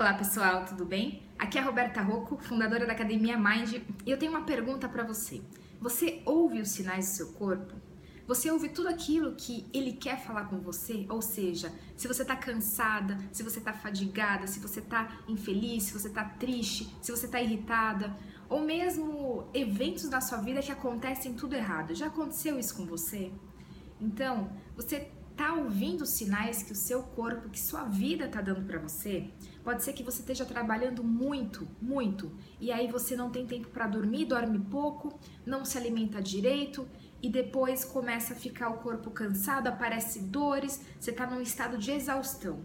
Olá pessoal, tudo bem? Aqui é a Roberta Rocco, fundadora da Academia Mind, e eu tenho uma pergunta para você. Você ouve os sinais do seu corpo? Você ouve tudo aquilo que ele quer falar com você? Ou seja, se você tá cansada, se você tá fadigada, se você tá infeliz, se você tá triste, se você tá irritada, ou mesmo eventos da sua vida que acontecem tudo errado. Já aconteceu isso com você? Então, você tá ouvindo os sinais que o seu corpo, que sua vida tá dando para você? Pode ser que você esteja trabalhando muito, muito, e aí você não tem tempo para dormir, dorme pouco, não se alimenta direito e depois começa a ficar o corpo cansado, aparece dores, você tá num estado de exaustão.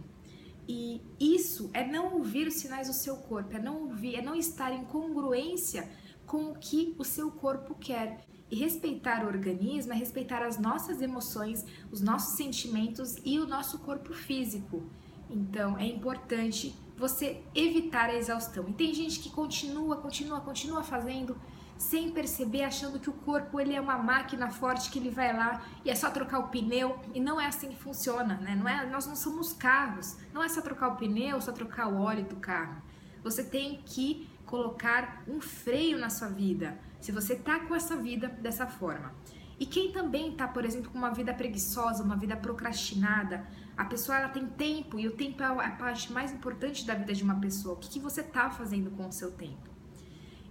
E isso é não ouvir os sinais do seu corpo, é não ouvir, é não estar em congruência com o que o seu corpo quer. E respeitar o organismo é respeitar as nossas emoções, os nossos sentimentos e o nosso corpo físico. Então é importante você evitar a exaustão. E tem gente que continua, continua, continua fazendo sem perceber, achando que o corpo ele é uma máquina forte que ele vai lá e é só trocar o pneu e não é assim que funciona, né? Não é, nós não somos carros, não é só trocar o pneu, só trocar o óleo do carro. Você tem que colocar um freio na sua vida. Se você tá com essa vida dessa forma. E quem também tá, por exemplo, com uma vida preguiçosa, uma vida procrastinada, a pessoa ela tem tempo e o tempo é a parte mais importante da vida de uma pessoa. O que, que você tá fazendo com o seu tempo?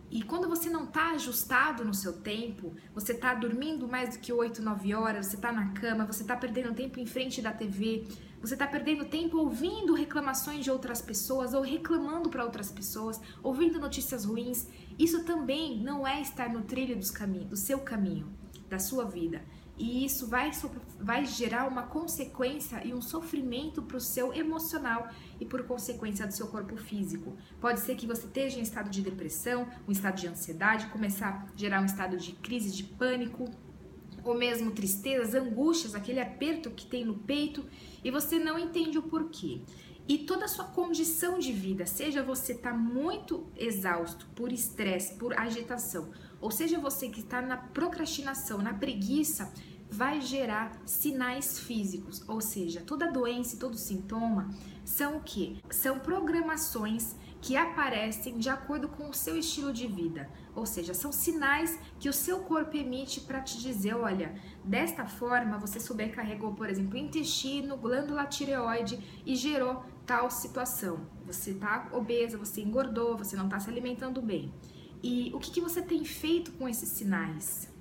E quando você não está ajustado no seu tempo, você está dormindo mais do que 8, 9 horas, você está na cama, você está perdendo tempo em frente da TV, você está perdendo tempo ouvindo reclamações de outras pessoas ou reclamando para outras pessoas, ouvindo notícias ruins, isso também não é estar no trilho dos caminhos, do seu caminho, da sua vida. E isso vai, vai gerar uma consequência e um sofrimento para o seu emocional e por consequência do seu corpo físico. Pode ser que você esteja em estado de depressão, um estado de ansiedade, começar a gerar um estado de crise de pânico, ou mesmo tristezas, angústias, aquele aperto que tem no peito e você não entende o porquê. E toda a sua condição de vida, seja você está muito exausto por estresse, por agitação, ou seja você que está na procrastinação, na preguiça, vai gerar sinais físicos, ou seja, toda doença e todo sintoma são o que? São programações que aparecem de acordo com o seu estilo de vida, ou seja, são sinais que o seu corpo emite para te dizer, olha, desta forma você sobrecarregou, por exemplo, intestino, glândula tireoide e gerou tal situação. Você está obesa, você engordou, você não está se alimentando bem. E o que, que você tem feito com esses sinais?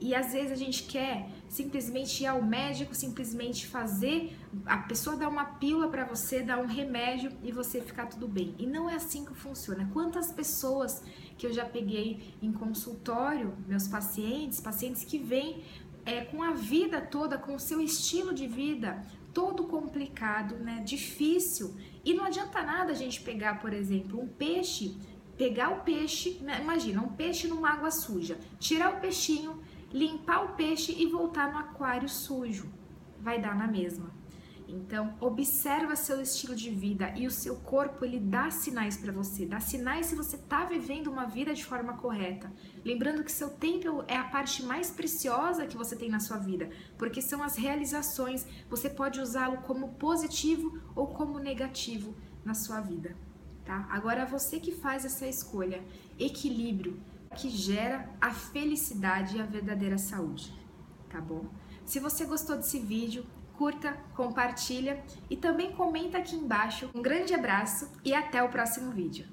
E às vezes a gente quer simplesmente ir ao médico, simplesmente fazer a pessoa dar uma pílula para você, dar um remédio e você ficar tudo bem. E não é assim que funciona. Quantas pessoas que eu já peguei em consultório, meus pacientes, pacientes que vêm é, com a vida toda, com o seu estilo de vida todo complicado, né, difícil. E não adianta nada a gente pegar, por exemplo, um peixe pegar o peixe, né? imagina, um peixe numa água suja, tirar o peixinho, limpar o peixe e voltar no aquário sujo. Vai dar na mesma. Então, observa seu estilo de vida e o seu corpo, ele dá sinais para você, dá sinais se você está vivendo uma vida de forma correta. Lembrando que seu tempo é a parte mais preciosa que você tem na sua vida, porque são as realizações, você pode usá-lo como positivo ou como negativo na sua vida tá? Agora você que faz essa escolha, equilíbrio, que gera a felicidade e a verdadeira saúde, tá bom? Se você gostou desse vídeo, curta, compartilha e também comenta aqui embaixo. Um grande abraço e até o próximo vídeo.